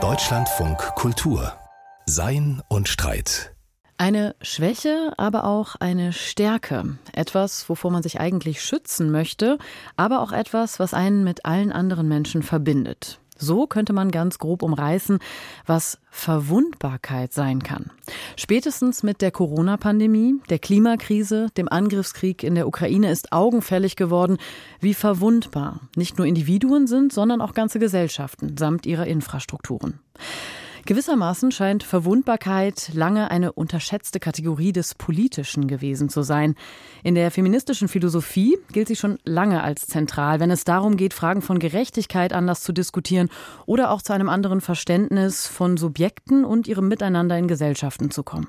Deutschlandfunk Kultur Sein und Streit. Eine Schwäche, aber auch eine Stärke. Etwas, wovor man sich eigentlich schützen möchte, aber auch etwas, was einen mit allen anderen Menschen verbindet. So könnte man ganz grob umreißen, was Verwundbarkeit sein kann. Spätestens mit der Corona-Pandemie, der Klimakrise, dem Angriffskrieg in der Ukraine ist augenfällig geworden, wie verwundbar nicht nur Individuen sind, sondern auch ganze Gesellschaften samt ihrer Infrastrukturen. Gewissermaßen scheint Verwundbarkeit lange eine unterschätzte Kategorie des Politischen gewesen zu sein. In der feministischen Philosophie gilt sie schon lange als zentral, wenn es darum geht, Fragen von Gerechtigkeit anders zu diskutieren oder auch zu einem anderen Verständnis von Subjekten und ihrem Miteinander in Gesellschaften zu kommen.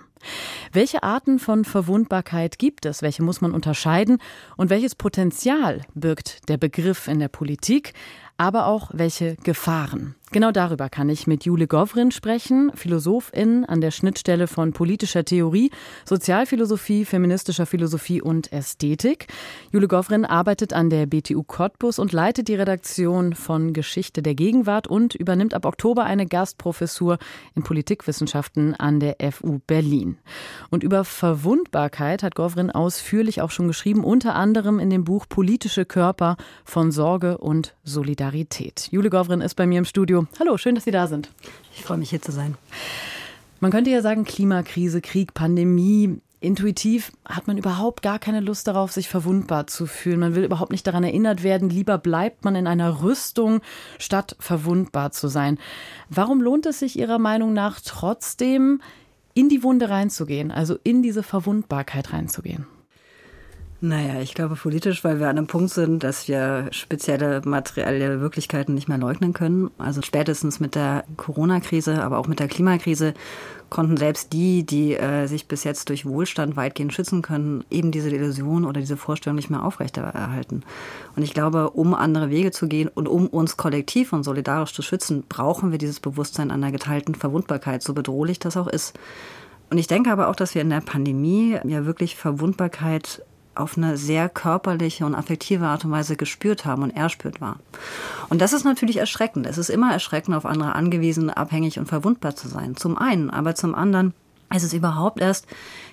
Welche Arten von Verwundbarkeit gibt es? Welche muss man unterscheiden? Und welches Potenzial birgt der Begriff in der Politik? aber auch welche Gefahren. Genau darüber kann ich mit Jule Govrin sprechen, Philosophin an der Schnittstelle von politischer Theorie, Sozialphilosophie, feministischer Philosophie und Ästhetik. Jule Govrin arbeitet an der BTU Cottbus und leitet die Redaktion von Geschichte der Gegenwart und übernimmt ab Oktober eine Gastprofessur in Politikwissenschaften an der FU Berlin. Und über Verwundbarkeit hat Govrin ausführlich auch schon geschrieben, unter anderem in dem Buch Politische Körper von Sorge und Solidarität. Jule Govrin ist bei mir im Studio. Hallo, schön, dass Sie da sind. Ich freue mich, hier zu sein. Man könnte ja sagen, Klimakrise, Krieg, Pandemie. Intuitiv hat man überhaupt gar keine Lust darauf, sich verwundbar zu fühlen. Man will überhaupt nicht daran erinnert werden. Lieber bleibt man in einer Rüstung, statt verwundbar zu sein. Warum lohnt es sich Ihrer Meinung nach trotzdem, in die Wunde reinzugehen, also in diese Verwundbarkeit reinzugehen? Naja, ich glaube politisch, weil wir an einem Punkt sind, dass wir spezielle materielle Wirklichkeiten nicht mehr leugnen können. Also spätestens mit der Corona-Krise, aber auch mit der Klimakrise konnten selbst die, die äh, sich bis jetzt durch Wohlstand weitgehend schützen können, eben diese Illusion oder diese Vorstellung nicht mehr aufrechterhalten. Und ich glaube, um andere Wege zu gehen und um uns kollektiv und solidarisch zu schützen, brauchen wir dieses Bewusstsein einer geteilten Verwundbarkeit, so bedrohlich das auch ist. Und ich denke aber auch, dass wir in der Pandemie ja wirklich Verwundbarkeit auf eine sehr körperliche und affektive Art und Weise gespürt haben und erspürt war. Und das ist natürlich erschreckend. Es ist immer erschreckend, auf andere angewiesen, abhängig und verwundbar zu sein. Zum einen, aber zum anderen es ist überhaupt erst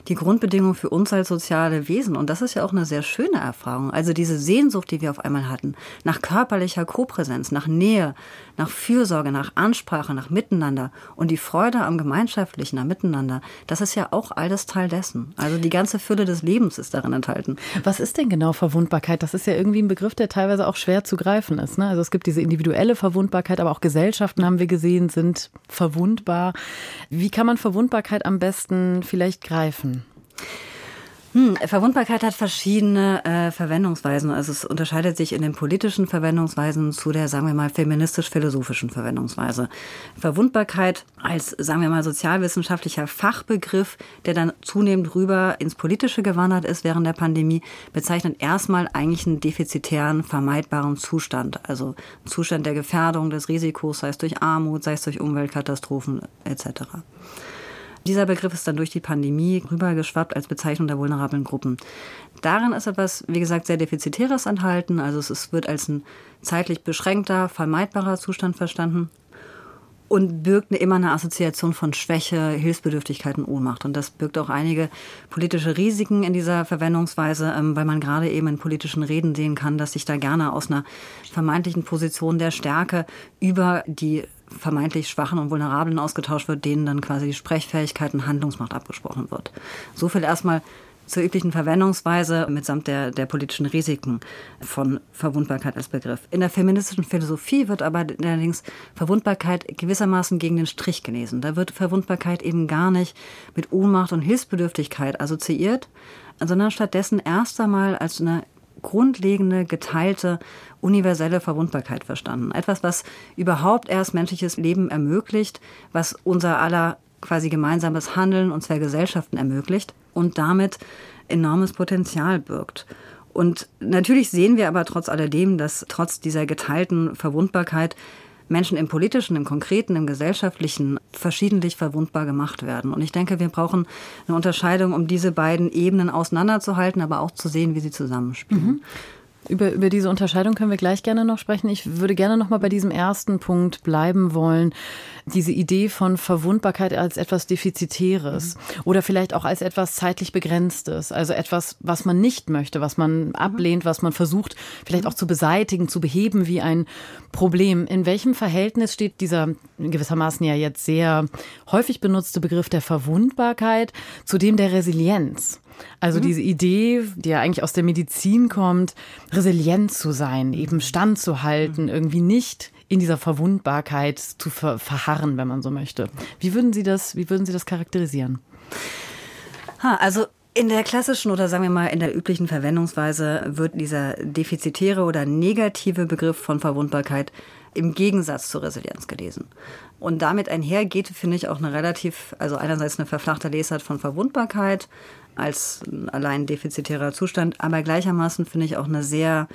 die Grundbedingung für uns als soziale Wesen. Und das ist ja auch eine sehr schöne Erfahrung. Also diese Sehnsucht, die wir auf einmal hatten, nach körperlicher Kopräsenz, nach Nähe, nach Fürsorge, nach Ansprache, nach Miteinander und die Freude am Gemeinschaftlichen, am Miteinander, das ist ja auch alles Teil dessen. Also die ganze Fülle des Lebens ist darin enthalten. Was ist denn genau Verwundbarkeit? Das ist ja irgendwie ein Begriff, der teilweise auch schwer zu greifen ist. Ne? Also es gibt diese individuelle Verwundbarkeit, aber auch Gesellschaften haben wir gesehen, sind verwundbar. Wie kann man Verwundbarkeit am besten besten vielleicht greifen? Hm, Verwundbarkeit hat verschiedene äh, Verwendungsweisen. Also es unterscheidet sich in den politischen Verwendungsweisen zu der, sagen wir mal, feministisch-philosophischen Verwendungsweise. Verwundbarkeit als, sagen wir mal, sozialwissenschaftlicher Fachbegriff, der dann zunehmend rüber ins Politische gewandert ist während der Pandemie, bezeichnet erstmal eigentlich einen defizitären, vermeidbaren Zustand. Also einen Zustand der Gefährdung, des Risikos, sei es durch Armut, sei es durch Umweltkatastrophen etc. Dieser Begriff ist dann durch die Pandemie rübergeschwappt als Bezeichnung der vulnerablen Gruppen. Darin ist etwas, wie gesagt, sehr Defizitäres enthalten. Also es wird als ein zeitlich beschränkter, vermeidbarer Zustand verstanden und birgt immer eine Assoziation von Schwäche, Hilfsbedürftigkeit und Ohnmacht. Und das birgt auch einige politische Risiken in dieser Verwendungsweise, ähm, weil man gerade eben in politischen Reden sehen kann, dass sich da gerne aus einer vermeintlichen Position der Stärke über die vermeintlich Schwachen und Vulnerablen ausgetauscht wird, denen dann quasi die Sprechfähigkeit und Handlungsmacht abgesprochen wird. So viel erstmal zur üblichen Verwendungsweise mitsamt der, der politischen Risiken von Verwundbarkeit als Begriff. In der feministischen Philosophie wird aber allerdings Verwundbarkeit gewissermaßen gegen den Strich gelesen. Da wird Verwundbarkeit eben gar nicht mit Ohnmacht und Hilfsbedürftigkeit assoziiert, sondern stattdessen erst einmal als eine grundlegende, geteilte, universelle Verwundbarkeit verstanden. Etwas, was überhaupt erst menschliches Leben ermöglicht, was unser aller quasi gemeinsames Handeln und zwei Gesellschaften ermöglicht und damit enormes Potenzial birgt. Und natürlich sehen wir aber trotz alledem, dass trotz dieser geteilten Verwundbarkeit Menschen im politischen, im konkreten, im gesellschaftlichen verschiedentlich verwundbar gemacht werden. Und ich denke, wir brauchen eine Unterscheidung, um diese beiden Ebenen auseinanderzuhalten, aber auch zu sehen, wie sie zusammenspielen. Mhm. Über, über diese Unterscheidung können wir gleich gerne noch sprechen. Ich würde gerne noch mal bei diesem ersten Punkt bleiben wollen. Diese Idee von Verwundbarkeit als etwas Defizitäres mhm. oder vielleicht auch als etwas zeitlich Begrenztes. Also etwas, was man nicht möchte, was man ablehnt, was man versucht vielleicht auch zu beseitigen, zu beheben wie ein Problem. In welchem Verhältnis steht dieser gewissermaßen ja jetzt sehr häufig benutzte Begriff der Verwundbarkeit zu dem der Resilienz? Also mhm. diese Idee, die ja eigentlich aus der Medizin kommt, resilient zu sein, eben standzuhalten, mhm. irgendwie nicht in dieser Verwundbarkeit zu ver verharren, wenn man so möchte. Wie würden Sie das, wie würden Sie das charakterisieren? Ha, also in der klassischen oder sagen wir mal in der üblichen Verwendungsweise wird dieser defizitäre oder negative Begriff von Verwundbarkeit im Gegensatz zur Resilienz gelesen. Und damit einhergeht, finde ich, auch eine relativ, also einerseits eine verflachte Lesart von Verwundbarkeit, als allein defizitärer Zustand, aber gleichermaßen finde ich auch eine sehr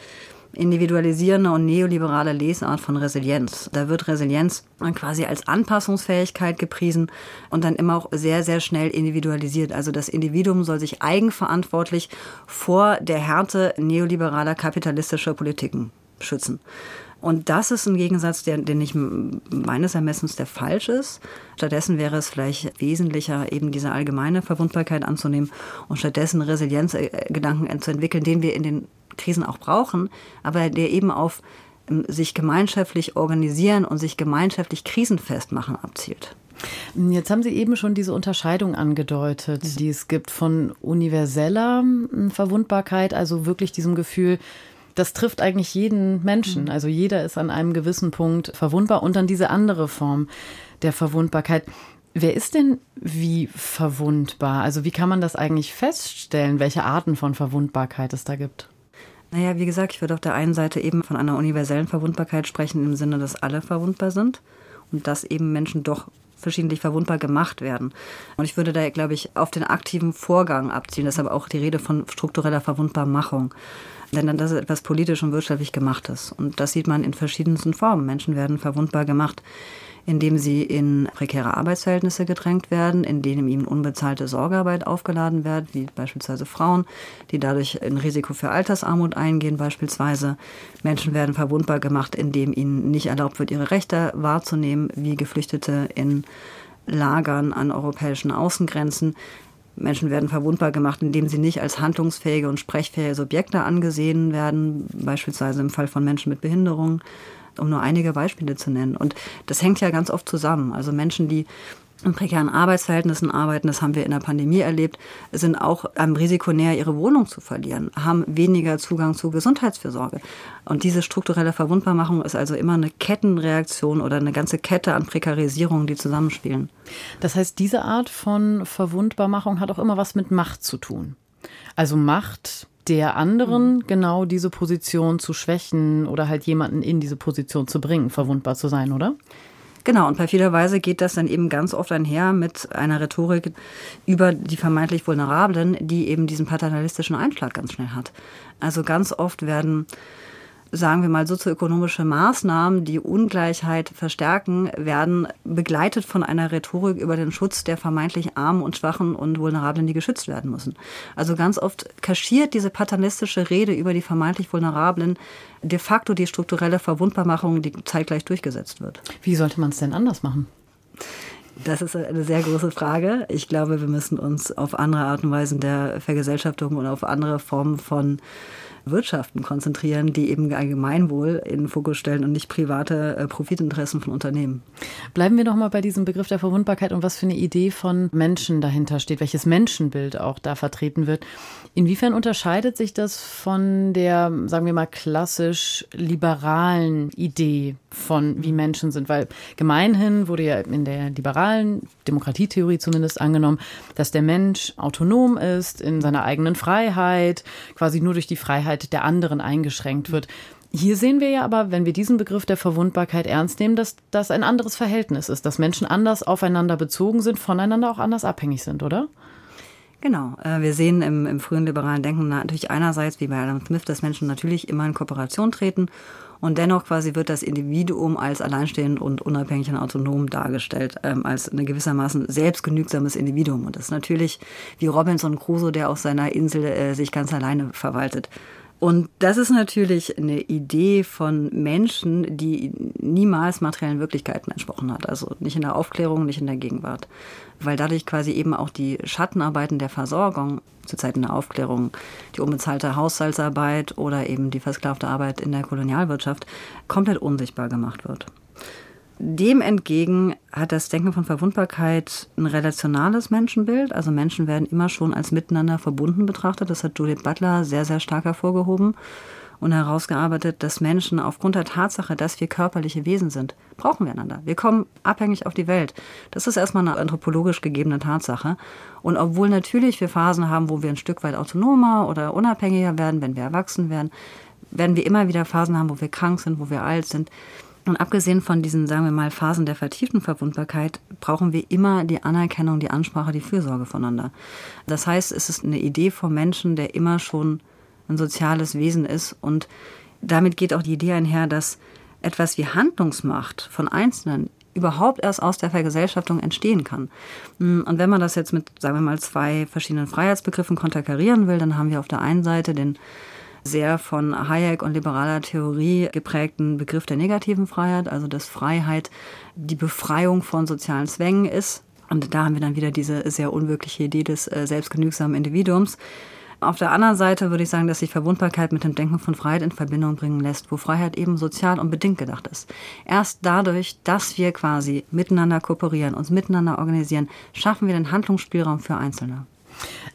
individualisierende und neoliberale Lesart von Resilienz. Da wird Resilienz quasi als Anpassungsfähigkeit gepriesen und dann immer auch sehr, sehr schnell individualisiert. Also das Individuum soll sich eigenverantwortlich vor der Härte neoliberaler kapitalistischer Politiken schützen. Und das ist ein Gegensatz, der, den ich meines Ermessens der falsch ist. Stattdessen wäre es vielleicht wesentlicher, eben diese allgemeine Verwundbarkeit anzunehmen und stattdessen Resilienzgedanken zu entwickeln, den wir in den Krisen auch brauchen, aber der eben auf ähm, sich gemeinschaftlich organisieren und sich gemeinschaftlich krisenfest machen abzielt. Jetzt haben Sie eben schon diese Unterscheidung angedeutet, die es gibt von universeller Verwundbarkeit, also wirklich diesem Gefühl, das trifft eigentlich jeden Menschen. Mhm. Also jeder ist an einem gewissen Punkt verwundbar und dann diese andere Form der Verwundbarkeit. Wer ist denn wie verwundbar? Also wie kann man das eigentlich feststellen, welche Arten von Verwundbarkeit es da gibt? Naja, wie gesagt, ich würde auf der einen Seite eben von einer universellen Verwundbarkeit sprechen, im Sinne, dass alle verwundbar sind und dass eben Menschen doch verschiedentlich verwundbar gemacht werden. Und ich würde da, glaube ich, auf den aktiven Vorgang abzielen. Deshalb auch die Rede von struktureller Verwundbarmachung. Denn das ist etwas politisch und wirtschaftlich gemachtes. Und das sieht man in verschiedensten Formen. Menschen werden verwundbar gemacht, indem sie in prekäre Arbeitsverhältnisse gedrängt werden, in denen ihnen unbezahlte Sorgearbeit aufgeladen wird, wie beispielsweise Frauen, die dadurch ein Risiko für Altersarmut eingehen beispielsweise. Menschen werden verwundbar gemacht, indem ihnen nicht erlaubt wird, ihre Rechte wahrzunehmen, wie Geflüchtete in Lagern an europäischen Außengrenzen. Menschen werden verwundbar gemacht, indem sie nicht als handlungsfähige und sprechfähige Subjekte angesehen werden, beispielsweise im Fall von Menschen mit Behinderung, um nur einige Beispiele zu nennen. Und das hängt ja ganz oft zusammen. Also Menschen, die in prekären Arbeitsverhältnissen arbeiten, das haben wir in der Pandemie erlebt, sind auch am Risiko näher, ihre Wohnung zu verlieren, haben weniger Zugang zu Gesundheitsfürsorge. Und diese strukturelle Verwundbarmachung ist also immer eine Kettenreaktion oder eine ganze Kette an Prekarisierungen, die zusammenspielen. Das heißt, diese Art von Verwundbarmachung hat auch immer was mit Macht zu tun. Also Macht der anderen mhm. genau diese Position zu schwächen oder halt jemanden in diese Position zu bringen, verwundbar zu sein, oder? Genau, und perfiderweise geht das dann eben ganz oft einher mit einer Rhetorik über die vermeintlich Vulnerablen, die eben diesen paternalistischen Einschlag ganz schnell hat. Also ganz oft werden sagen wir mal, sozioökonomische Maßnahmen, die Ungleichheit verstärken, werden begleitet von einer Rhetorik über den Schutz der vermeintlich Armen und Schwachen und Vulnerablen, die geschützt werden müssen. Also ganz oft kaschiert diese paternalistische Rede über die vermeintlich Vulnerablen de facto die strukturelle Verwundbarmachung, die zeitgleich durchgesetzt wird. Wie sollte man es denn anders machen? Das ist eine sehr große Frage. Ich glaube, wir müssen uns auf andere Art und Weisen der Vergesellschaftung und auf andere Formen von Wirtschaften konzentrieren, die eben Allgemeinwohl in den Fokus stellen und nicht private äh, Profitinteressen von Unternehmen. Bleiben wir noch mal bei diesem Begriff der Verwundbarkeit und was für eine Idee von Menschen dahinter steht, welches Menschenbild auch da vertreten wird. Inwiefern unterscheidet sich das von der, sagen wir mal, klassisch liberalen Idee von wie Menschen sind? Weil gemeinhin wurde ja in der liberalen Demokratietheorie zumindest angenommen, dass der Mensch autonom ist in seiner eigenen Freiheit, quasi nur durch die Freiheit der anderen eingeschränkt wird. Hier sehen wir ja aber, wenn wir diesen Begriff der Verwundbarkeit ernst nehmen, dass das ein anderes Verhältnis ist, dass Menschen anders aufeinander bezogen sind, voneinander auch anders abhängig sind, oder? Genau. Äh, wir sehen im, im frühen liberalen Denken natürlich einerseits, wie bei Adam Smith, dass Menschen natürlich immer in Kooperation treten und dennoch quasi wird das Individuum als alleinstehend und unabhängig und autonom dargestellt, ähm, als eine gewissermaßen selbstgenügsames Individuum. Und das ist natürlich wie Robinson Crusoe, der auf seiner Insel äh, sich ganz alleine verwaltet. Und das ist natürlich eine Idee von Menschen, die niemals materiellen Wirklichkeiten entsprochen hat. Also nicht in der Aufklärung, nicht in der Gegenwart. Weil dadurch quasi eben auch die Schattenarbeiten der Versorgung zu Zeiten der Aufklärung, die unbezahlte Haushaltsarbeit oder eben die versklavte Arbeit in der Kolonialwirtschaft komplett unsichtbar gemacht wird. Dem entgegen hat das Denken von Verwundbarkeit ein relationales Menschenbild. Also Menschen werden immer schon als miteinander verbunden betrachtet. Das hat Judith Butler sehr, sehr stark hervorgehoben und herausgearbeitet, dass Menschen aufgrund der Tatsache, dass wir körperliche Wesen sind, brauchen wir einander. Wir kommen abhängig auf die Welt. Das ist erstmal eine anthropologisch gegebene Tatsache. Und obwohl natürlich wir Phasen haben, wo wir ein Stück weit autonomer oder unabhängiger werden, wenn wir erwachsen werden, werden wir immer wieder Phasen haben, wo wir krank sind, wo wir alt sind. Und abgesehen von diesen, sagen wir mal, Phasen der vertieften Verwundbarkeit, brauchen wir immer die Anerkennung, die Ansprache, die Fürsorge voneinander. Das heißt, es ist eine Idee vom Menschen, der immer schon ein soziales Wesen ist. Und damit geht auch die Idee einher, dass etwas wie Handlungsmacht von Einzelnen überhaupt erst aus der Vergesellschaftung entstehen kann. Und wenn man das jetzt mit, sagen wir mal, zwei verschiedenen Freiheitsbegriffen konterkarieren will, dann haben wir auf der einen Seite den sehr von Hayek und liberaler Theorie geprägten Begriff der negativen Freiheit, also dass Freiheit die Befreiung von sozialen Zwängen ist. Und da haben wir dann wieder diese sehr unwirkliche Idee des äh, selbstgenügsamen Individuums. Auf der anderen Seite würde ich sagen, dass sich Verwundbarkeit mit dem Denken von Freiheit in Verbindung bringen lässt, wo Freiheit eben sozial und bedingt gedacht ist. Erst dadurch, dass wir quasi miteinander kooperieren, uns miteinander organisieren, schaffen wir den Handlungsspielraum für Einzelne.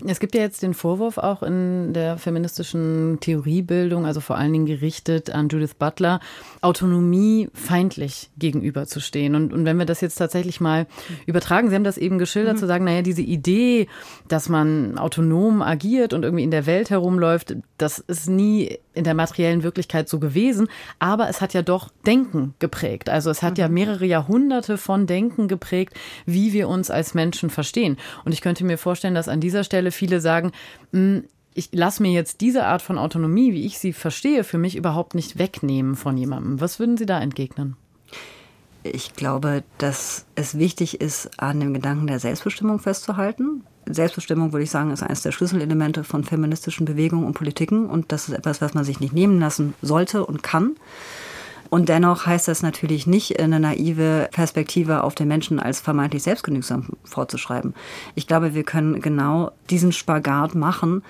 Es gibt ja jetzt den Vorwurf auch in der feministischen Theoriebildung, also vor allen Dingen gerichtet an Judith Butler, Autonomie feindlich gegenüberzustehen. Und, und wenn wir das jetzt tatsächlich mal übertragen, Sie haben das eben geschildert, mhm. zu sagen, naja, diese Idee, dass man autonom agiert und irgendwie in der Welt herumläuft, das ist nie in der materiellen Wirklichkeit so gewesen, aber es hat ja doch Denken geprägt. Also es hat mhm. ja mehrere Jahrhunderte von Denken geprägt, wie wir uns als Menschen verstehen. Und ich könnte mir vorstellen, dass an dieser Stelle viele sagen, hm, ich lasse mir jetzt diese Art von Autonomie, wie ich sie verstehe, für mich überhaupt nicht wegnehmen von jemandem. Was würden Sie da entgegnen? Ich glaube, dass es wichtig ist, an dem Gedanken der Selbstbestimmung festzuhalten. Selbstbestimmung, würde ich sagen, ist eines der Schlüsselelemente von feministischen Bewegungen und Politiken. Und das ist etwas, was man sich nicht nehmen lassen sollte und kann. Und dennoch heißt das natürlich nicht, eine naive Perspektive auf den Menschen als vermeintlich selbstgenügsam vorzuschreiben. Ich glaube, wir können genau diesen Spagat machen,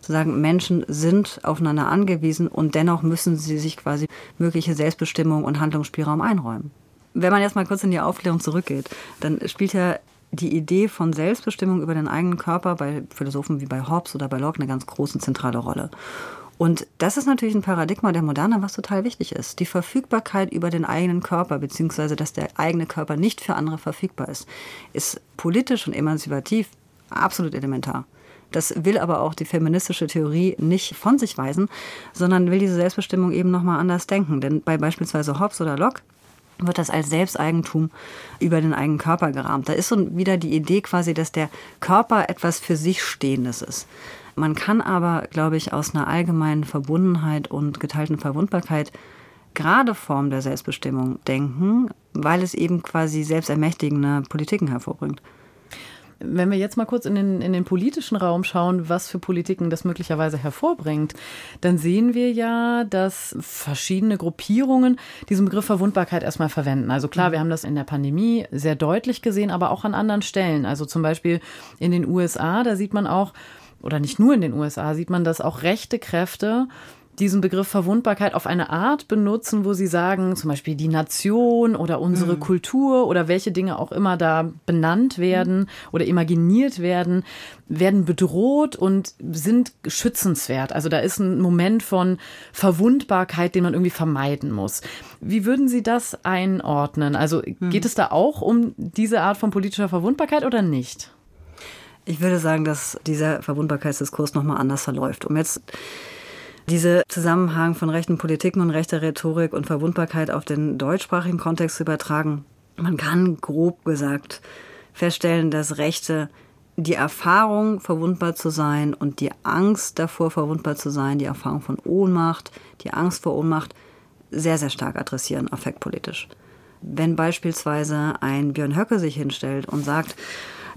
zu sagen, Menschen sind aufeinander angewiesen und dennoch müssen sie sich quasi mögliche Selbstbestimmung und Handlungsspielraum einräumen. Wenn man jetzt mal kurz in die Aufklärung zurückgeht, dann spielt ja die Idee von Selbstbestimmung über den eigenen Körper bei Philosophen wie bei Hobbes oder bei Locke eine ganz große zentrale Rolle. Und das ist natürlich ein Paradigma der Moderne, was total wichtig ist. Die Verfügbarkeit über den eigenen Körper, beziehungsweise dass der eigene Körper nicht für andere verfügbar ist, ist politisch und emanzipativ absolut elementar. Das will aber auch die feministische Theorie nicht von sich weisen, sondern will diese Selbstbestimmung eben nochmal anders denken. Denn bei beispielsweise Hobbes oder Locke wird das als Selbsteigentum über den eigenen Körper gerahmt. Da ist so wieder die Idee quasi, dass der Körper etwas für sich Stehendes ist. Man kann aber, glaube ich, aus einer allgemeinen Verbundenheit und geteilten Verwundbarkeit gerade Form der Selbstbestimmung denken, weil es eben quasi selbstermächtigende Politiken hervorbringt. Wenn wir jetzt mal kurz in den, in den politischen Raum schauen, was für Politiken das möglicherweise hervorbringt, dann sehen wir ja, dass verschiedene Gruppierungen diesen Begriff Verwundbarkeit erstmal verwenden. Also klar, wir haben das in der Pandemie sehr deutlich gesehen, aber auch an anderen Stellen. Also zum Beispiel in den USA, da sieht man auch, oder nicht nur in den USA, sieht man, dass auch rechte Kräfte diesen Begriff Verwundbarkeit auf eine Art benutzen, wo sie sagen, zum Beispiel die Nation oder unsere mhm. Kultur oder welche Dinge auch immer da benannt werden mhm. oder imaginiert werden, werden bedroht und sind schützenswert. Also da ist ein Moment von Verwundbarkeit, den man irgendwie vermeiden muss. Wie würden Sie das einordnen? Also mhm. geht es da auch um diese Art von politischer Verwundbarkeit oder nicht? Ich würde sagen, dass dieser Verwundbarkeitsdiskurs nochmal anders verläuft. Um jetzt diese Zusammenhang von rechten Politiken und rechter Rhetorik und Verwundbarkeit auf den deutschsprachigen Kontext zu übertragen, man kann grob gesagt feststellen, dass Rechte die Erfahrung, verwundbar zu sein und die Angst davor, verwundbar zu sein, die Erfahrung von Ohnmacht, die Angst vor Ohnmacht sehr, sehr stark adressieren, affektpolitisch. Wenn beispielsweise ein Björn Höcke sich hinstellt und sagt,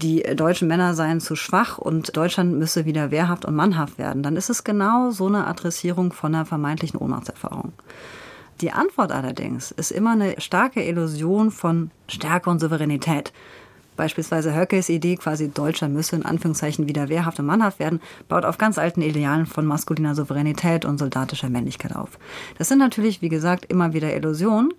die deutschen Männer seien zu schwach und Deutschland müsse wieder wehrhaft und mannhaft werden, dann ist es genau so eine Adressierung von einer vermeintlichen Ohnmachtserfahrung. Die Antwort allerdings ist immer eine starke Illusion von Stärke und Souveränität. Beispielsweise Höckes Idee, quasi Deutschland müsse in Anführungszeichen wieder wehrhaft und mannhaft werden, baut auf ganz alten Idealen von maskuliner Souveränität und soldatischer Männlichkeit auf. Das sind natürlich, wie gesagt, immer wieder Illusionen,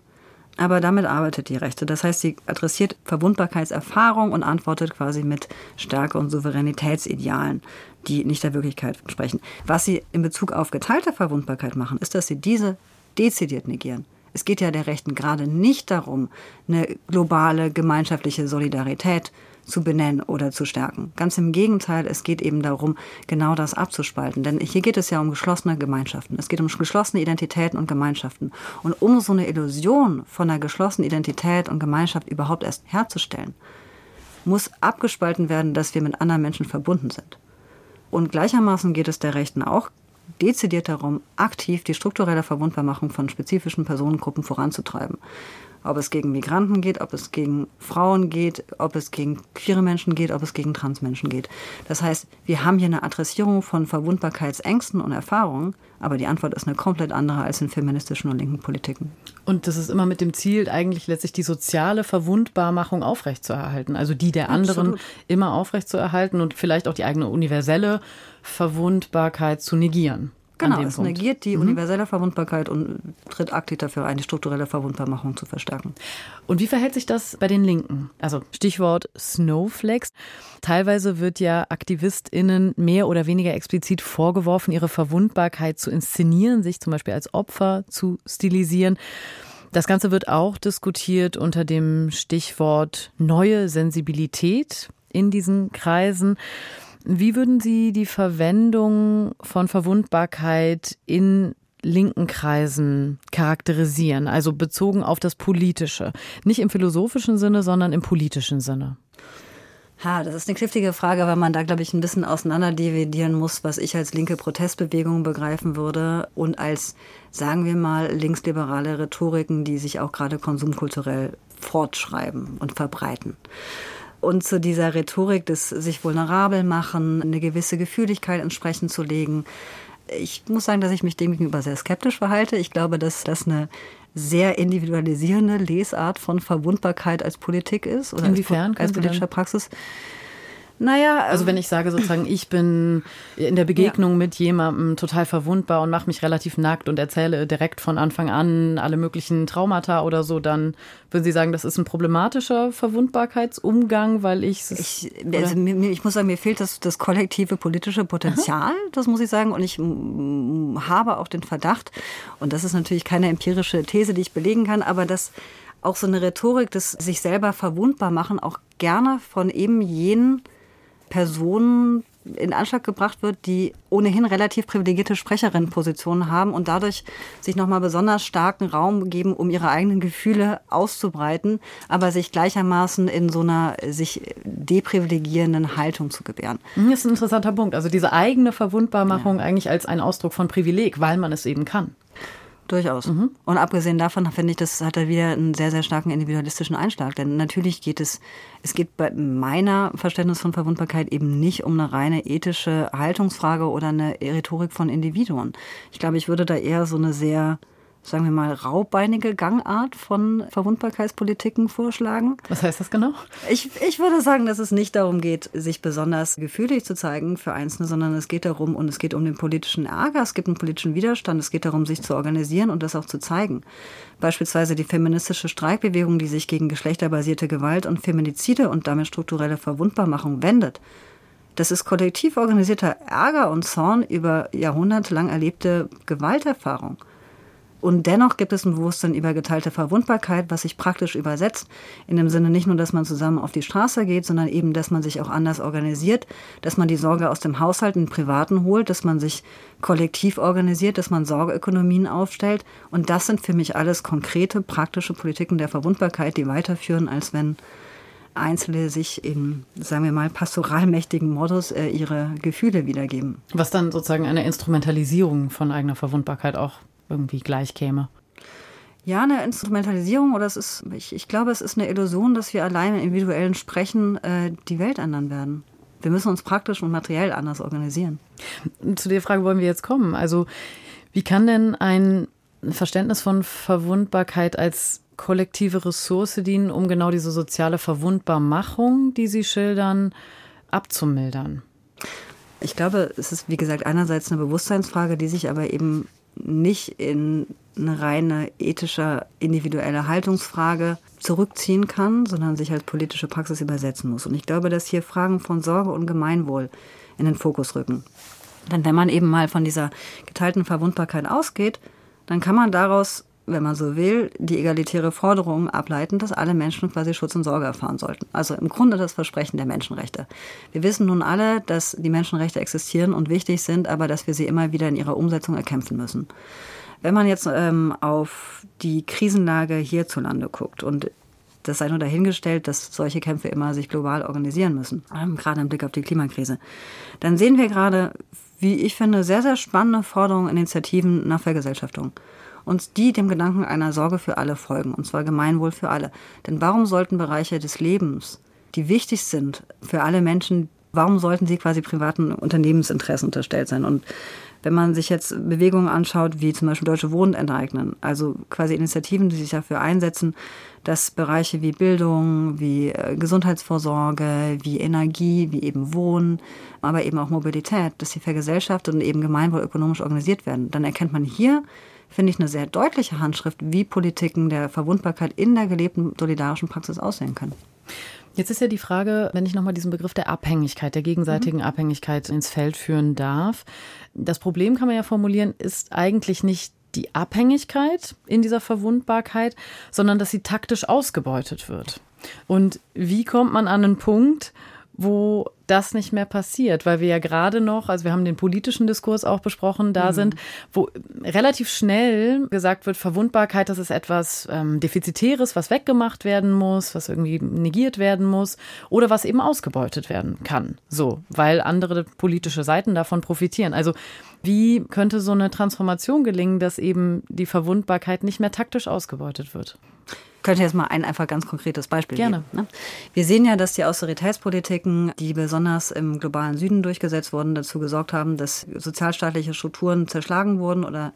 aber damit arbeitet die Rechte. Das heißt, sie adressiert Verwundbarkeitserfahrung und antwortet quasi mit Stärke- und Souveränitätsidealen, die nicht der Wirklichkeit entsprechen. Was sie in Bezug auf geteilte Verwundbarkeit machen, ist, dass sie diese dezidiert negieren. Es geht ja der Rechten gerade nicht darum, eine globale gemeinschaftliche Solidarität zu benennen oder zu stärken. Ganz im Gegenteil, es geht eben darum, genau das abzuspalten. Denn hier geht es ja um geschlossene Gemeinschaften. Es geht um geschlossene Identitäten und Gemeinschaften. Und um so eine Illusion von einer geschlossenen Identität und Gemeinschaft überhaupt erst herzustellen, muss abgespalten werden, dass wir mit anderen Menschen verbunden sind. Und gleichermaßen geht es der Rechten auch dezidiert darum, aktiv die strukturelle Verwundbarmachung von spezifischen Personengruppen voranzutreiben. Ob es gegen Migranten geht, ob es gegen Frauen geht, ob es gegen queere Menschen geht, ob es gegen Transmenschen geht. Das heißt, wir haben hier eine Adressierung von Verwundbarkeitsängsten und Erfahrungen, aber die Antwort ist eine komplett andere als in feministischen und linken Politiken. Und das ist immer mit dem Ziel, eigentlich letztlich die soziale Verwundbarmachung aufrechtzuerhalten, also die der anderen Absolut. immer aufrechtzuerhalten und vielleicht auch die eigene universelle Verwundbarkeit zu negieren. Genau, es Punkt. negiert die mhm. universelle Verwundbarkeit und tritt aktiv dafür ein, die strukturelle Verwundbarmachung zu verstärken. Und wie verhält sich das bei den Linken? Also Stichwort Snowflakes. Teilweise wird ja AktivistInnen mehr oder weniger explizit vorgeworfen, ihre Verwundbarkeit zu inszenieren, sich zum Beispiel als Opfer zu stilisieren. Das Ganze wird auch diskutiert unter dem Stichwort neue Sensibilität in diesen Kreisen. Wie würden Sie die Verwendung von Verwundbarkeit in linken Kreisen charakterisieren, also bezogen auf das Politische? Nicht im philosophischen Sinne, sondern im politischen Sinne. Ha, das ist eine knifflige Frage, weil man da, glaube ich, ein bisschen auseinanderdividieren muss, was ich als linke Protestbewegung begreifen würde und als, sagen wir mal, linksliberale Rhetoriken, die sich auch gerade konsumkulturell fortschreiben und verbreiten und zu dieser Rhetorik des sich vulnerabel machen, eine gewisse Gefühligkeit entsprechend zu legen. Ich muss sagen, dass ich mich dem gegenüber sehr skeptisch verhalte. Ich glaube, dass das eine sehr individualisierende Lesart von Verwundbarkeit als Politik ist oder Inwiefern als, als politischer Praxis. Naja. Also wenn ich sage sozusagen, ich bin in der Begegnung ja. mit jemandem total verwundbar und mache mich relativ nackt und erzähle direkt von Anfang an alle möglichen Traumata oder so, dann würden Sie sagen, das ist ein problematischer Verwundbarkeitsumgang, weil ich ich, also ich muss sagen, mir fehlt das, das kollektive politische Potenzial, Aha. das muss ich sagen. Und ich habe auch den Verdacht, und das ist natürlich keine empirische These, die ich belegen kann, aber dass auch so eine Rhetorik des sich selber verwundbar machen auch gerne von eben jenen Personen in Anschlag gebracht wird, die ohnehin relativ privilegierte Sprecherinnenpositionen haben und dadurch sich nochmal besonders starken Raum geben, um ihre eigenen Gefühle auszubreiten, aber sich gleichermaßen in so einer sich deprivilegierenden Haltung zu gebären. Das ist ein interessanter Punkt. Also diese eigene Verwundbarmachung ja. eigentlich als ein Ausdruck von Privileg, weil man es eben kann. Durchaus. Mhm. Und abgesehen davon finde ich, das hat er wieder einen sehr, sehr starken individualistischen Einschlag. Denn natürlich geht es, es geht bei meiner Verständnis von Verwundbarkeit eben nicht um eine reine ethische Haltungsfrage oder eine Rhetorik von Individuen. Ich glaube, ich würde da eher so eine sehr sagen wir mal, raubbeinige Gangart von Verwundbarkeitspolitiken vorschlagen. Was heißt das genau? Ich, ich würde sagen, dass es nicht darum geht, sich besonders gefühlig zu zeigen für Einzelne, sondern es geht darum, und es geht um den politischen Ärger, es gibt einen politischen Widerstand, es geht darum, sich zu organisieren und das auch zu zeigen. Beispielsweise die feministische Streikbewegung, die sich gegen geschlechterbasierte Gewalt und Feminizide und damit strukturelle Verwundbarmachung wendet. Das ist kollektiv organisierter Ärger und Zorn über jahrhundertelang erlebte Gewalterfahrung. Und dennoch gibt es ein Bewusstsein über geteilte Verwundbarkeit, was sich praktisch übersetzt. In dem Sinne nicht nur, dass man zusammen auf die Straße geht, sondern eben, dass man sich auch anders organisiert, dass man die Sorge aus dem Haushalt in den Privaten holt, dass man sich kollektiv organisiert, dass man Sorgeökonomien aufstellt. Und das sind für mich alles konkrete, praktische Politiken der Verwundbarkeit, die weiterführen, als wenn Einzelne sich in, sagen wir mal, pastoralmächtigen Modus äh, ihre Gefühle wiedergeben. Was dann sozusagen eine Instrumentalisierung von eigener Verwundbarkeit auch irgendwie gleich käme. Ja, eine Instrumentalisierung oder es ist, ich, ich glaube, es ist eine Illusion, dass wir allein im individuellen Sprechen äh, die Welt ändern werden. Wir müssen uns praktisch und materiell anders organisieren. Zu der Frage wollen wir jetzt kommen. Also, wie kann denn ein Verständnis von Verwundbarkeit als kollektive Ressource dienen, um genau diese soziale Verwundbarmachung, die Sie schildern, abzumildern? Ich glaube, es ist, wie gesagt, einerseits eine Bewusstseinsfrage, die sich aber eben nicht in eine reine ethische, individuelle Haltungsfrage zurückziehen kann, sondern sich als politische Praxis übersetzen muss. Und ich glaube, dass hier Fragen von Sorge und Gemeinwohl in den Fokus rücken. Denn wenn man eben mal von dieser geteilten Verwundbarkeit ausgeht, dann kann man daraus wenn man so will, die egalitäre Forderung ableiten, dass alle Menschen quasi Schutz und Sorge erfahren sollten. Also im Grunde das Versprechen der Menschenrechte. Wir wissen nun alle, dass die Menschenrechte existieren und wichtig sind, aber dass wir sie immer wieder in ihrer Umsetzung erkämpfen müssen. Wenn man jetzt ähm, auf die Krisenlage hierzulande guckt und das sei nur dahingestellt, dass solche Kämpfe immer sich global organisieren müssen, ähm, gerade im Blick auf die Klimakrise, dann sehen wir gerade, wie ich finde, sehr, sehr spannende Forderungen, Initiativen nach Vergesellschaftung und die dem Gedanken einer Sorge für alle folgen, und zwar Gemeinwohl für alle. Denn warum sollten Bereiche des Lebens, die wichtig sind für alle Menschen, warum sollten sie quasi privaten Unternehmensinteressen unterstellt sein? Und wenn man sich jetzt Bewegungen anschaut, wie zum Beispiel Deutsche Wohnen enteignen, also quasi Initiativen, die sich dafür einsetzen, dass Bereiche wie Bildung, wie äh, Gesundheitsvorsorge, wie Energie, wie eben Wohnen, aber eben auch Mobilität, dass sie vergesellschaftet und eben gemeinwohlökonomisch organisiert werden, dann erkennt man hier finde ich, eine sehr deutliche Handschrift, wie Politiken der Verwundbarkeit in der gelebten solidarischen Praxis aussehen können. Jetzt ist ja die Frage, wenn ich nochmal diesen Begriff der Abhängigkeit, der gegenseitigen mhm. Abhängigkeit ins Feld führen darf. Das Problem kann man ja formulieren, ist eigentlich nicht die Abhängigkeit in dieser Verwundbarkeit, sondern dass sie taktisch ausgebeutet wird. Und wie kommt man an einen Punkt, wo das nicht mehr passiert, weil wir ja gerade noch, also wir haben den politischen Diskurs auch besprochen, da mhm. sind, wo relativ schnell gesagt wird, Verwundbarkeit, das ist etwas ähm, Defizitäres, was weggemacht werden muss, was irgendwie negiert werden muss oder was eben ausgebeutet werden kann. So, weil andere politische Seiten davon profitieren. Also wie könnte so eine Transformation gelingen, dass eben die Verwundbarkeit nicht mehr taktisch ausgebeutet wird? Könnte jetzt mal ein einfach ganz konkretes Beispiel Gerne. geben. Ne? Wir sehen ja, dass die Austeritätspolitiken, die besonders im globalen Süden durchgesetzt wurden, dazu gesorgt haben, dass sozialstaatliche Strukturen zerschlagen wurden oder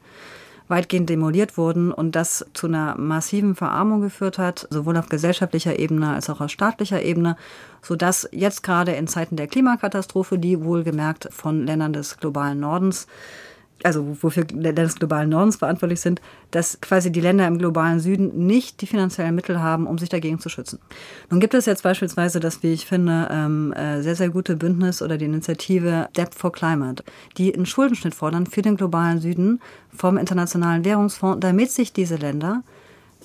weitgehend demoliert wurden und das zu einer massiven Verarmung geführt hat, sowohl auf gesellschaftlicher Ebene als auch auf staatlicher Ebene, sodass jetzt gerade in Zeiten der Klimakatastrophe, die wohlgemerkt von Ländern des globalen Nordens also wofür Länder des globalen Nordens verantwortlich sind, dass quasi die Länder im globalen Süden nicht die finanziellen Mittel haben, um sich dagegen zu schützen. Nun gibt es jetzt beispielsweise das, wie ich finde, ähm, äh, sehr, sehr gute Bündnis oder die Initiative Debt for Climate, die einen Schuldenschnitt fordern für den globalen Süden vom Internationalen Währungsfonds, damit sich diese Länder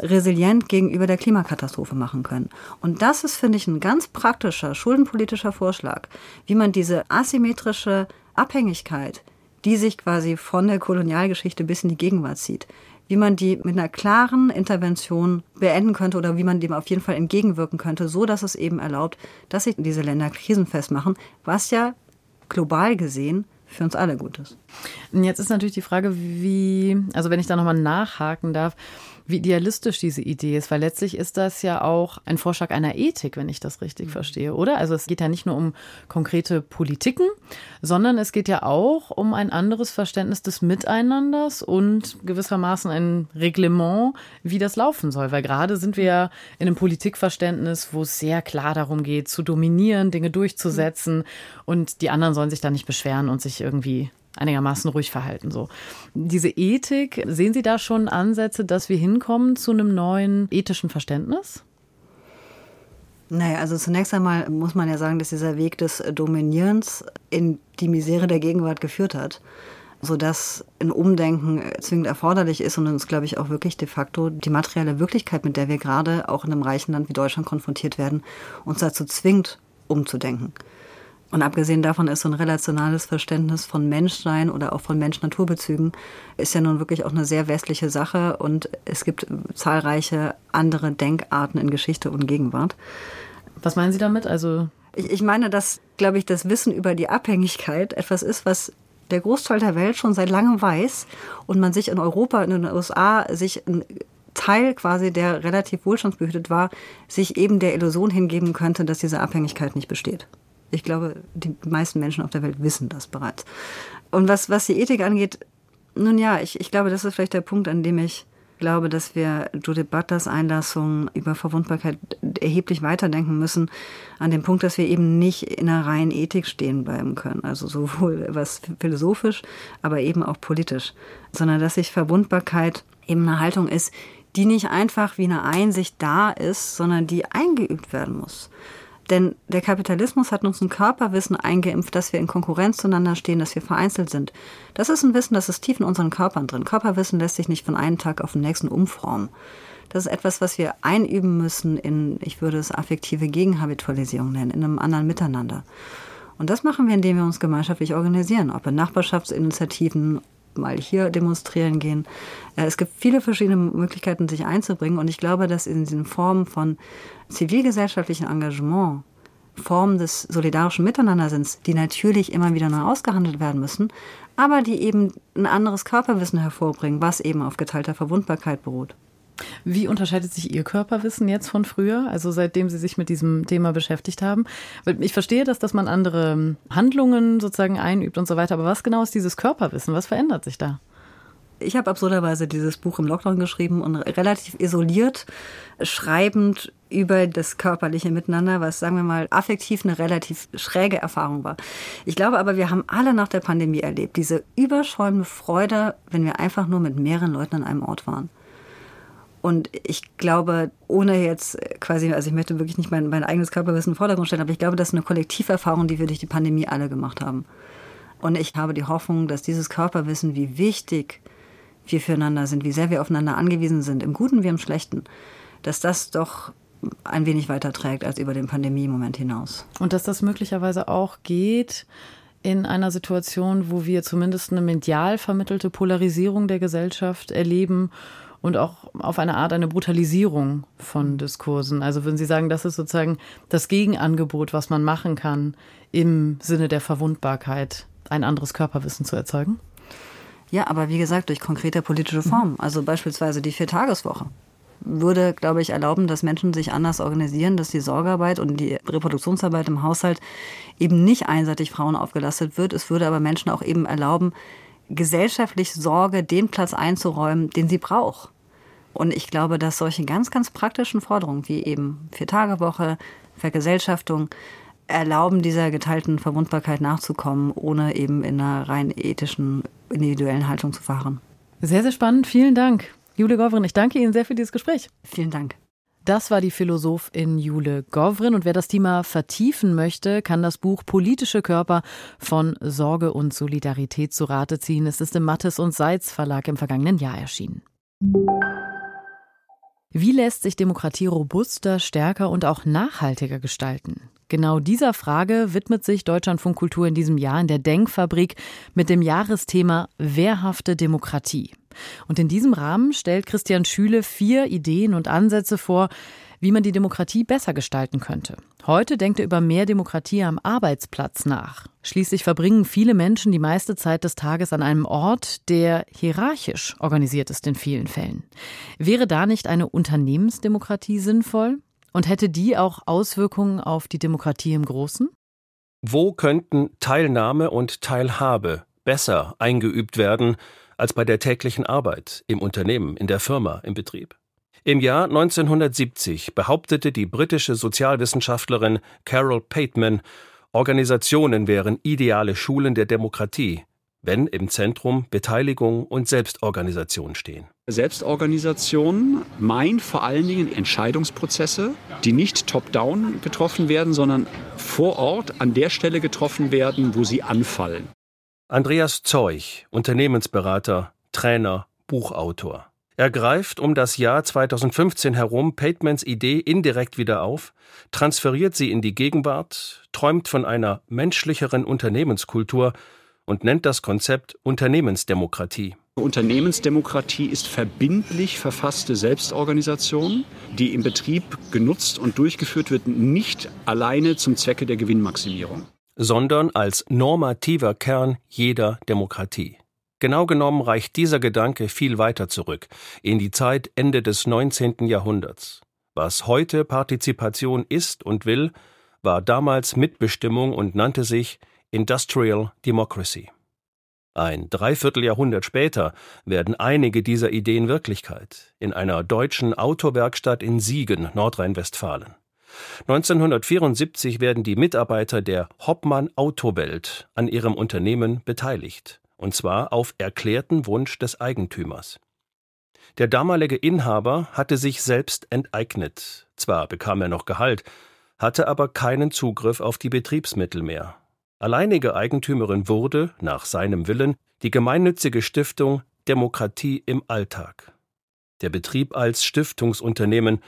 resilient gegenüber der Klimakatastrophe machen können. Und das ist, finde ich, ein ganz praktischer schuldenpolitischer Vorschlag, wie man diese asymmetrische Abhängigkeit die sich quasi von der Kolonialgeschichte bis in die Gegenwart zieht. Wie man die mit einer klaren Intervention beenden könnte oder wie man dem auf jeden Fall entgegenwirken könnte, so dass es eben erlaubt, dass sich diese Länder krisenfest machen, was ja global gesehen für uns alle gut ist. Jetzt ist natürlich die Frage, wie, also wenn ich da nochmal nachhaken darf, wie idealistisch diese Idee ist, weil letztlich ist das ja auch ein Vorschlag einer Ethik, wenn ich das richtig mhm. verstehe, oder? Also es geht ja nicht nur um konkrete Politiken, sondern es geht ja auch um ein anderes Verständnis des Miteinanders und gewissermaßen ein Reglement, wie das laufen soll. Weil gerade sind wir ja in einem Politikverständnis, wo es sehr klar darum geht, zu dominieren, Dinge durchzusetzen und die anderen sollen sich da nicht beschweren und sich irgendwie einigermaßen ruhig verhalten. So. Diese Ethik, sehen Sie da schon Ansätze, dass wir hinkommen zu einem neuen ethischen Verständnis? Naja, also zunächst einmal muss man ja sagen, dass dieser Weg des Dominierens in die Misere der Gegenwart geführt hat, sodass ein Umdenken zwingend erforderlich ist und uns, glaube ich, auch wirklich de facto die materielle Wirklichkeit, mit der wir gerade auch in einem reichen Land wie Deutschland konfrontiert werden, uns dazu zwingt, umzudenken. Und abgesehen davon ist so ein relationales Verständnis von Menschsein oder auch von Mensch-Natur-Bezügen ist ja nun wirklich auch eine sehr westliche Sache und es gibt zahlreiche andere Denkarten in Geschichte und Gegenwart. Was meinen Sie damit? Also ich, ich meine, dass, glaube ich, das Wissen über die Abhängigkeit etwas ist, was der Großteil der Welt schon seit langem weiß und man sich in Europa, in den USA sich Teil quasi, der relativ wohlstandsbehütet war, sich eben der Illusion hingeben könnte, dass diese Abhängigkeit nicht besteht. Ich glaube, die meisten Menschen auf der Welt wissen das bereits. Und was, was die Ethik angeht, nun ja, ich, ich glaube, das ist vielleicht der Punkt, an dem ich glaube, dass wir Judith Butlers Einlassung über Verwundbarkeit erheblich weiterdenken müssen, an dem Punkt, dass wir eben nicht in einer reinen Ethik stehen bleiben können, also sowohl was philosophisch, aber eben auch politisch, sondern dass sich Verwundbarkeit eben eine Haltung ist, die nicht einfach wie eine Einsicht da ist, sondern die eingeübt werden muss. Denn der Kapitalismus hat uns ein Körperwissen eingeimpft, dass wir in Konkurrenz zueinander stehen, dass wir vereinzelt sind. Das ist ein Wissen, das ist tief in unseren Körpern drin. Körperwissen lässt sich nicht von einem Tag auf den nächsten umformen. Das ist etwas, was wir einüben müssen in, ich würde es affektive Gegenhabitualisierung nennen, in einem anderen Miteinander. Und das machen wir, indem wir uns gemeinschaftlich organisieren, ob in Nachbarschaftsinitiativen, mal hier demonstrieren gehen. Äh, es gibt viele verschiedene Möglichkeiten, sich einzubringen. Und ich glaube, dass in diesen Formen von zivilgesellschaftlichem Engagement, Formen des solidarischen Miteinandersinns, die natürlich immer wieder neu ausgehandelt werden müssen, aber die eben ein anderes Körperwissen hervorbringen, was eben auf geteilter Verwundbarkeit beruht. Wie unterscheidet sich Ihr Körperwissen jetzt von früher, also seitdem Sie sich mit diesem Thema beschäftigt haben? Ich verstehe das, dass man andere Handlungen sozusagen einübt und so weiter, aber was genau ist dieses Körperwissen? Was verändert sich da? Ich habe absurderweise dieses Buch im Lockdown geschrieben und relativ isoliert schreibend über das körperliche Miteinander, was, sagen wir mal, affektiv eine relativ schräge Erfahrung war. Ich glaube aber, wir haben alle nach der Pandemie erlebt, diese überschäumende Freude, wenn wir einfach nur mit mehreren Leuten an einem Ort waren. Und ich glaube, ohne jetzt quasi, also ich möchte wirklich nicht mein, mein eigenes Körperwissen den Vordergrund stellen, aber ich glaube, das ist eine Kollektiverfahrung, die wir durch die Pandemie alle gemacht haben. Und ich habe die Hoffnung, dass dieses Körperwissen, wie wichtig wir füreinander sind, wie sehr wir aufeinander angewiesen sind, im Guten wie im Schlechten, dass das doch ein wenig weiter trägt als über den Pandemie-Moment hinaus. Und dass das möglicherweise auch geht in einer Situation, wo wir zumindest eine medial vermittelte Polarisierung der Gesellschaft erleben und auch auf eine Art eine Brutalisierung von Diskursen. Also würden Sie sagen, das ist sozusagen das Gegenangebot, was man machen kann, im Sinne der Verwundbarkeit, ein anderes Körperwissen zu erzeugen? Ja, aber wie gesagt, durch konkrete politische Formen. Also beispielsweise die Viertageswoche würde, glaube ich, erlauben, dass Menschen sich anders organisieren, dass die Sorgearbeit und die Reproduktionsarbeit im Haushalt eben nicht einseitig Frauen aufgelastet wird. Es würde aber Menschen auch eben erlauben, gesellschaftlich Sorge den Platz einzuräumen, den sie braucht. Und ich glaube, dass solche ganz, ganz praktischen Forderungen wie eben Vier-Tage-Woche, Vergesellschaftung erlauben, dieser geteilten Verwundbarkeit nachzukommen, ohne eben in einer rein ethischen, individuellen Haltung zu fahren. Sehr, sehr spannend. Vielen Dank. Jule Govrin, ich danke Ihnen sehr für dieses Gespräch. Vielen Dank. Das war die Philosophin Jule Govrin. Und wer das Thema vertiefen möchte, kann das Buch Politische Körper von Sorge und Solidarität zu Rate ziehen. Es ist im Mattes und Seitz Verlag im vergangenen Jahr erschienen. Wie lässt sich Demokratie robuster, stärker und auch nachhaltiger gestalten? Genau dieser Frage widmet sich Deutschlandfunk Kultur in diesem Jahr in der Denkfabrik mit dem Jahresthema Wehrhafte Demokratie. Und in diesem Rahmen stellt Christian Schüle vier Ideen und Ansätze vor, wie man die Demokratie besser gestalten könnte. Heute denkt er über mehr Demokratie am Arbeitsplatz nach. Schließlich verbringen viele Menschen die meiste Zeit des Tages an einem Ort, der hierarchisch organisiert ist in vielen Fällen. Wäre da nicht eine Unternehmensdemokratie sinnvoll? Und hätte die auch Auswirkungen auf die Demokratie im Großen? Wo könnten Teilnahme und Teilhabe besser eingeübt werden, als bei der täglichen Arbeit im Unternehmen, in der Firma, im Betrieb. Im Jahr 1970 behauptete die britische Sozialwissenschaftlerin Carol Pateman, Organisationen wären ideale Schulen der Demokratie, wenn im Zentrum Beteiligung und Selbstorganisation stehen. Selbstorganisation meint vor allen Dingen Entscheidungsprozesse, die nicht top-down getroffen werden, sondern vor Ort an der Stelle getroffen werden, wo sie anfallen. Andreas Zeuch, Unternehmensberater, Trainer, Buchautor. Er greift um das Jahr 2015 herum Patemans Idee indirekt wieder auf, transferiert sie in die Gegenwart, träumt von einer menschlicheren Unternehmenskultur und nennt das Konzept Unternehmensdemokratie. Unternehmensdemokratie ist verbindlich verfasste Selbstorganisation, die im Betrieb genutzt und durchgeführt wird, nicht alleine zum Zwecke der Gewinnmaximierung sondern als normativer Kern jeder Demokratie. Genau genommen reicht dieser Gedanke viel weiter zurück, in die Zeit Ende des 19. Jahrhunderts. Was heute Partizipation ist und will, war damals Mitbestimmung und nannte sich Industrial Democracy. Ein Dreivierteljahrhundert später werden einige dieser Ideen Wirklichkeit in einer deutschen Autowerkstatt in Siegen, Nordrhein-Westfalen. 1974 werden die Mitarbeiter der Hoppmann Autowelt an ihrem Unternehmen beteiligt, und zwar auf erklärten Wunsch des Eigentümers. Der damalige Inhaber hatte sich selbst enteignet. Zwar bekam er noch Gehalt, hatte aber keinen Zugriff auf die Betriebsmittel mehr. Alleinige Eigentümerin wurde, nach seinem Willen, die gemeinnützige Stiftung Demokratie im Alltag. Der Betrieb als Stiftungsunternehmen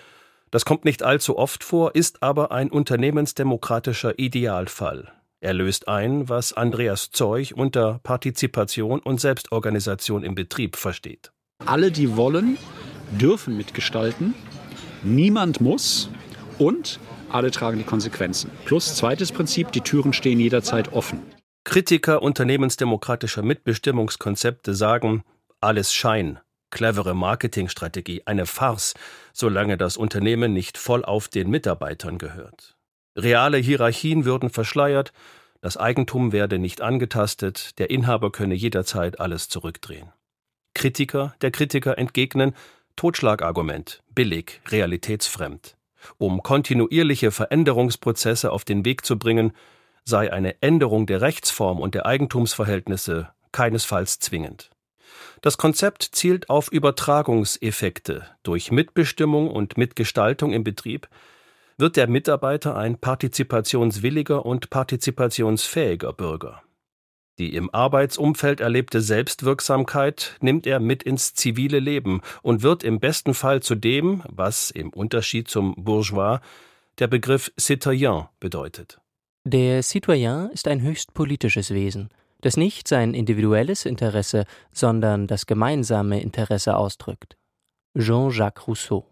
das kommt nicht allzu oft vor, ist aber ein unternehmensdemokratischer Idealfall. Er löst ein, was Andreas Zeug unter Partizipation und Selbstorganisation im Betrieb versteht. Alle, die wollen, dürfen mitgestalten. Niemand muss und alle tragen die Konsequenzen. Plus zweites Prinzip, die Türen stehen jederzeit offen. Kritiker unternehmensdemokratischer Mitbestimmungskonzepte sagen, alles Schein, clevere Marketingstrategie, eine Farce, solange das Unternehmen nicht voll auf den Mitarbeitern gehört. Reale Hierarchien würden verschleiert, das Eigentum werde nicht angetastet, der Inhaber könne jederzeit alles zurückdrehen. Kritiker der Kritiker entgegnen Totschlagargument, billig, realitätsfremd. Um kontinuierliche Veränderungsprozesse auf den Weg zu bringen, sei eine Änderung der Rechtsform und der Eigentumsverhältnisse keinesfalls zwingend. Das Konzept zielt auf Übertragungseffekte. Durch Mitbestimmung und Mitgestaltung im Betrieb wird der Mitarbeiter ein partizipationswilliger und partizipationsfähiger Bürger. Die im Arbeitsumfeld erlebte Selbstwirksamkeit nimmt er mit ins zivile Leben und wird im besten Fall zu dem, was im Unterschied zum Bourgeois der Begriff Citoyen bedeutet. Der Citoyen ist ein höchst politisches Wesen das nicht sein individuelles Interesse, sondern das gemeinsame Interesse ausdrückt. Jean-Jacques Rousseau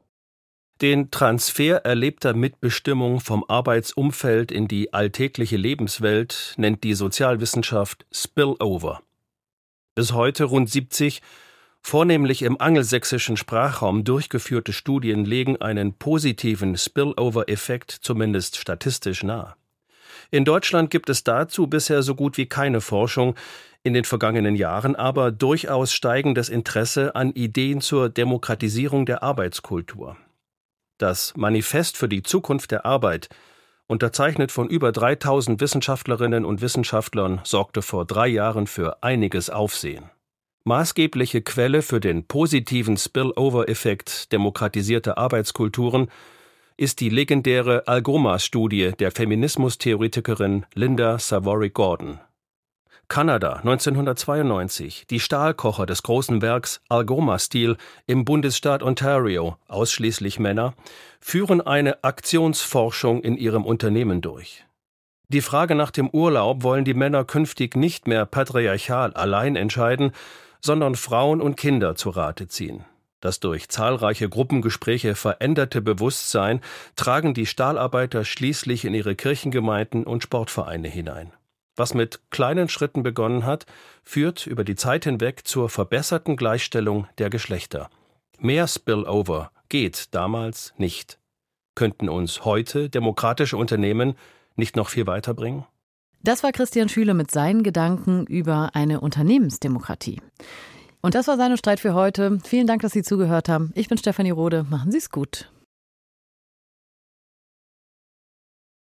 den Transfer erlebter Mitbestimmung vom Arbeitsumfeld in die alltägliche Lebenswelt nennt die Sozialwissenschaft Spillover. Bis heute rund 70 vornehmlich im angelsächsischen Sprachraum durchgeführte Studien legen einen positiven Spillover-Effekt zumindest statistisch nahe. In Deutschland gibt es dazu bisher so gut wie keine Forschung, in den vergangenen Jahren aber durchaus steigendes Interesse an Ideen zur Demokratisierung der Arbeitskultur. Das Manifest für die Zukunft der Arbeit, unterzeichnet von über 3000 Wissenschaftlerinnen und Wissenschaftlern, sorgte vor drei Jahren für einiges Aufsehen. Maßgebliche Quelle für den positiven Spillover-Effekt demokratisierter Arbeitskulturen ist die legendäre Algoma-Studie der Feminismustheoretikerin Linda Savory Gordon. Kanada 1992, die Stahlkocher des großen Werks Algoma Steel im Bundesstaat Ontario, ausschließlich Männer, führen eine Aktionsforschung in ihrem Unternehmen durch. Die Frage nach dem Urlaub wollen die Männer künftig nicht mehr patriarchal allein entscheiden, sondern Frauen und Kinder zu Rate ziehen. Das durch zahlreiche Gruppengespräche veränderte Bewusstsein tragen die Stahlarbeiter schließlich in ihre Kirchengemeinden und Sportvereine hinein. Was mit kleinen Schritten begonnen hat, führt über die Zeit hinweg zur verbesserten Gleichstellung der Geschlechter. Mehr Spillover geht damals nicht. Könnten uns heute demokratische Unternehmen nicht noch viel weiterbringen? Das war Christian Schüler mit seinen Gedanken über eine Unternehmensdemokratie. Und das war seine Streit für heute. Vielen Dank, dass Sie zugehört haben. Ich bin Stefanie Rode. Machen Sie es gut.